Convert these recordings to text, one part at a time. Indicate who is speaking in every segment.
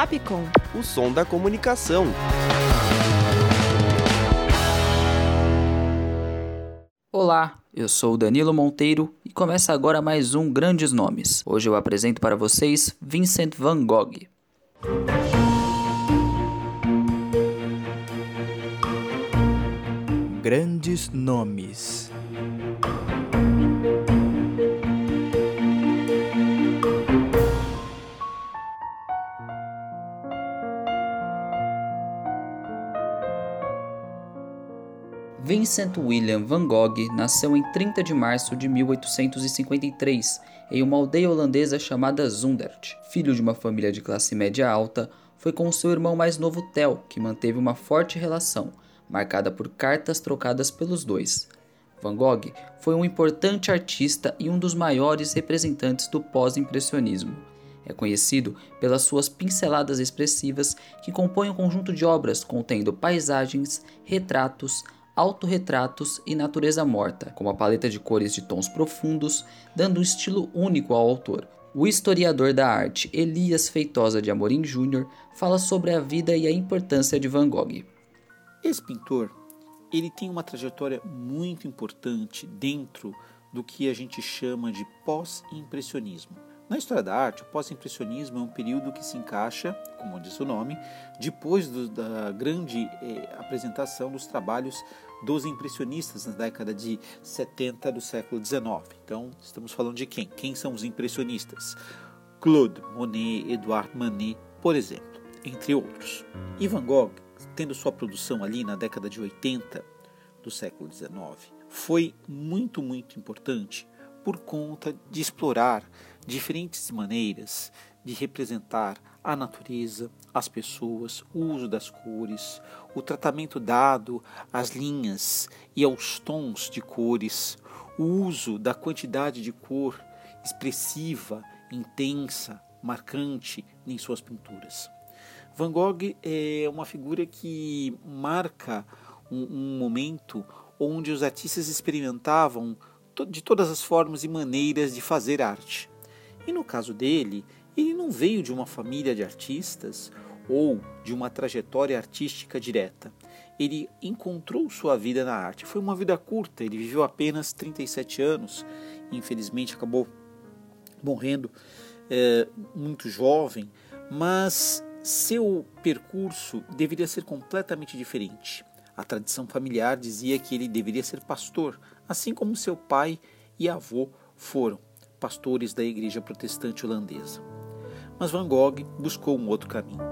Speaker 1: Fapcom.
Speaker 2: O som da comunicação.
Speaker 3: Olá, eu sou Danilo Monteiro e começa agora mais um Grandes Nomes. Hoje eu apresento para vocês Vincent van Gogh.
Speaker 4: Grandes Nomes
Speaker 3: Vincent William van Gogh nasceu em 30 de março de 1853 em uma aldeia holandesa chamada Zundert. Filho de uma família de classe média alta, foi com seu irmão mais novo Theo que manteve uma forte relação, marcada por cartas trocadas pelos dois. Van Gogh foi um importante artista e um dos maiores representantes do pós-impressionismo. É conhecido pelas suas pinceladas expressivas que compõem um conjunto de obras contendo paisagens, retratos, autorretratos e natureza morta, com uma paleta de cores de tons profundos, dando um estilo único ao autor. O historiador da arte Elias Feitosa de Amorim Jr. fala sobre a vida e a importância de Van Gogh.
Speaker 5: Esse pintor, ele tem uma trajetória muito importante dentro do que a gente chama de pós-impressionismo. Na história da arte, o pós-impressionismo é um período que se encaixa, como diz o nome, depois do, da grande eh, apresentação dos trabalhos dos impressionistas na década de 70 do século XIX. Então, estamos falando de quem? Quem são os impressionistas? Claude Monet, Edouard Manet, por exemplo, entre outros. E Van Gogh, tendo sua produção ali na década de 80 do século XIX, foi muito, muito importante por conta de explorar diferentes maneiras de representar a natureza, as pessoas, o uso das cores, o tratamento dado às linhas e aos tons de cores, o uso da quantidade de cor expressiva, intensa, marcante em suas pinturas. Van Gogh é uma figura que marca um, um momento onde os artistas experimentavam de todas as formas e maneiras de fazer arte. E no caso dele, ele não veio de uma família de artistas ou de uma trajetória artística direta. Ele encontrou sua vida na arte. Foi uma vida curta, ele viveu apenas 37 anos, infelizmente acabou morrendo é, muito jovem, mas seu percurso deveria ser completamente diferente. A tradição familiar dizia que ele deveria ser pastor, assim como seu pai e avô foram pastores da igreja protestante holandesa. Mas Van Gogh buscou um outro caminho.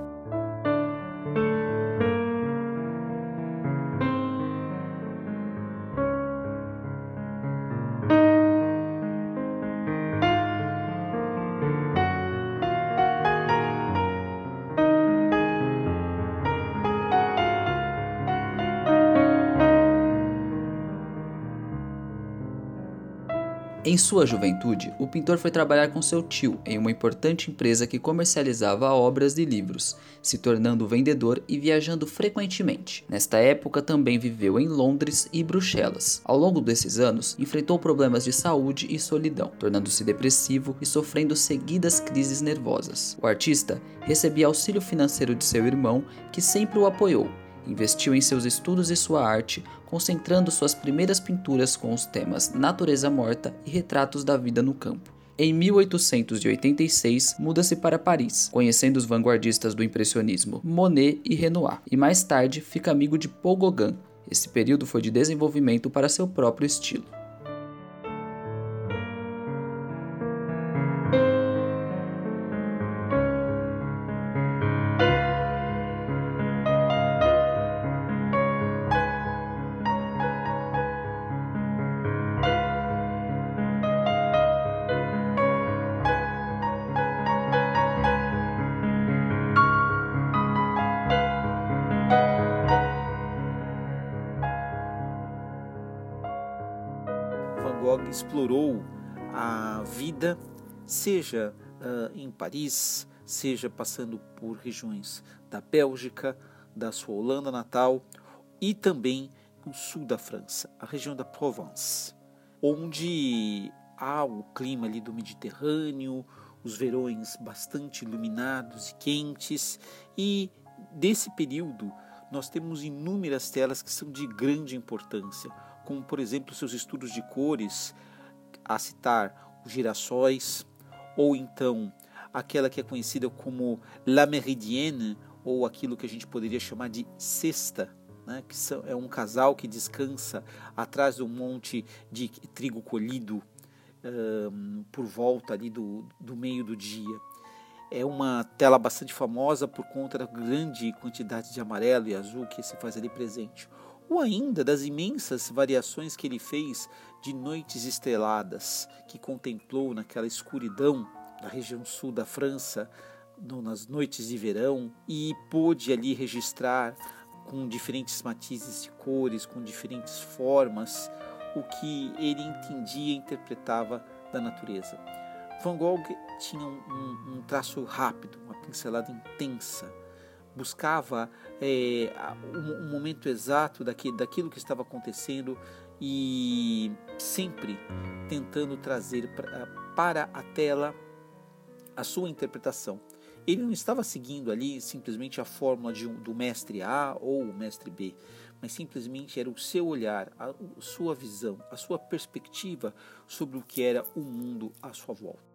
Speaker 3: Em sua juventude, o pintor foi trabalhar com seu tio em uma importante empresa que comercializava obras e livros, se tornando vendedor e viajando frequentemente. Nesta época, também viveu em Londres e Bruxelas. Ao longo desses anos, enfrentou problemas de saúde e solidão, tornando-se depressivo e sofrendo seguidas crises nervosas. O artista recebia auxílio financeiro de seu irmão, que sempre o apoiou Investiu em seus estudos e sua arte, concentrando suas primeiras pinturas com os temas natureza morta e retratos da vida no campo. Em 1886, muda-se para Paris, conhecendo os vanguardistas do impressionismo Monet e Renoir, e mais tarde fica amigo de Paul Gauguin. Esse período foi de desenvolvimento para seu próprio estilo.
Speaker 5: A vida, seja uh, em Paris, seja passando por regiões da Bélgica, da sua Holanda natal e também no sul da França, a região da Provence, onde há o clima ali do Mediterrâneo, os verões bastante iluminados e quentes, e desse período nós temos inúmeras telas que são de grande importância, como por exemplo seus estudos de cores, a citar os girassóis, ou então aquela que é conhecida como La Méridienne, ou aquilo que a gente poderia chamar de cesta, né, que é um casal que descansa atrás de um monte de trigo colhido um, por volta ali do, do meio do dia. É uma tela bastante famosa por conta da grande quantidade de amarelo e azul que se faz ali presente. Ou ainda das imensas variações que ele fez de noites estreladas, que contemplou naquela escuridão da região sul da França, nas noites de verão, e pôde ali registrar com diferentes matizes de cores, com diferentes formas, o que ele entendia e interpretava da natureza. Van Gogh tinha um, um traço rápido, uma pincelada intensa, buscava é, um, um, momento exato daquilo, que estava acontecendo e sempre tentando trazer para a tela a sua interpretação. Ele não estava seguindo ali simplesmente a fórmula de, do mestre A ou o mestre B, mas simplesmente era o seu olhar, a sua visão, a sua perspectiva sobre o que era o mundo à sua volta.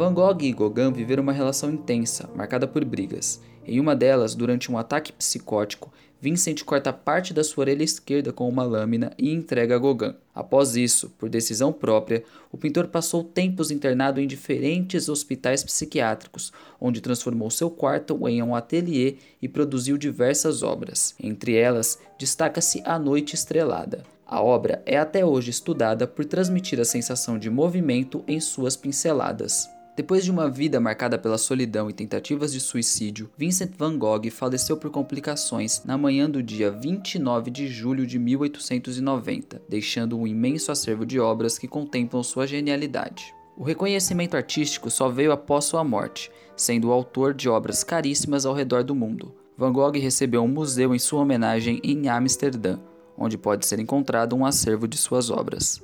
Speaker 3: Van Gogh e Gauguin viveram uma relação intensa, marcada por brigas. Em uma delas, durante um ataque psicótico, Vincent corta parte da sua orelha esquerda com uma lâmina e entrega a Gauguin. Após isso, por decisão própria, o pintor passou tempos internado em diferentes hospitais psiquiátricos, onde transformou seu quarto em um ateliê e produziu diversas obras. Entre elas, destaca-se A Noite Estrelada. A obra é até hoje estudada por transmitir a sensação de movimento em suas pinceladas. Depois de uma vida marcada pela solidão e tentativas de suicídio, Vincent van Gogh faleceu por complicações na manhã do dia 29 de julho de 1890, deixando um imenso acervo de obras que contemplam sua genialidade. O reconhecimento artístico só veio após sua morte, sendo o autor de obras caríssimas ao redor do mundo. Van Gogh recebeu um museu em sua homenagem em Amsterdã, onde pode ser encontrado um acervo de suas obras.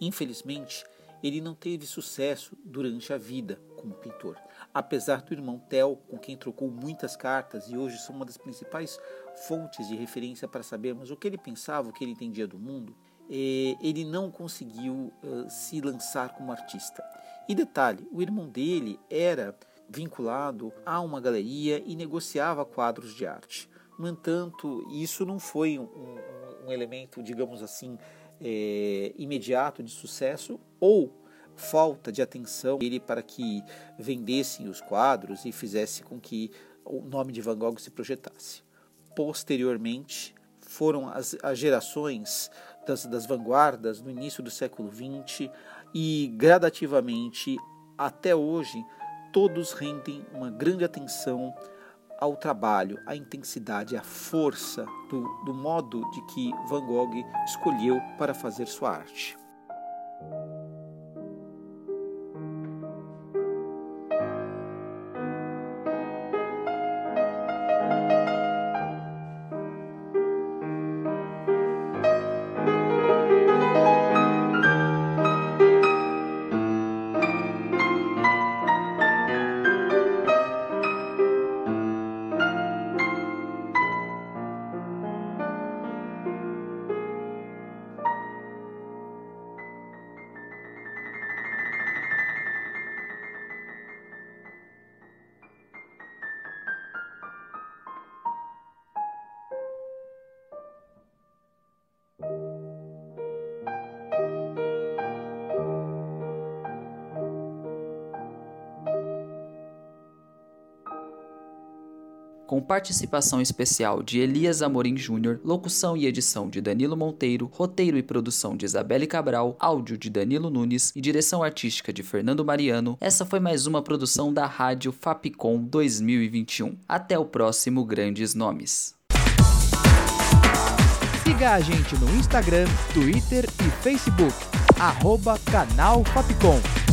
Speaker 5: Infelizmente, ele não teve sucesso durante a vida como pintor. Apesar do irmão Theo, com quem trocou muitas cartas e hoje são uma das principais fontes de referência para sabermos o que ele pensava, o que ele entendia do mundo, eh, ele não conseguiu se lançar como artista. E detalhe, o irmão dele era vinculado a uma galeria e negociava quadros de arte. No entanto, isso não foi um, um, um elemento, digamos assim, é, imediato de sucesso ou falta de atenção dele para que vendessem os quadros e fizesse com que o nome de Van Gogh se projetasse. Posteriormente, foram as, as gerações das, das vanguardas no início do século XX e gradativamente até hoje todos rendem uma grande atenção ao trabalho, à intensidade, à força do, do modo de que Van Gogh escolheu para fazer sua arte.
Speaker 3: Com participação especial de Elias Amorim Júnior, locução e edição de Danilo Monteiro, roteiro e produção de Isabelle Cabral, áudio de Danilo Nunes e direção artística de Fernando Mariano, essa foi mais uma produção da Rádio Fapcom 2021. Até o próximo Grandes Nomes.
Speaker 4: Siga a gente no Instagram, Twitter e Facebook, arroba canal Fapcom.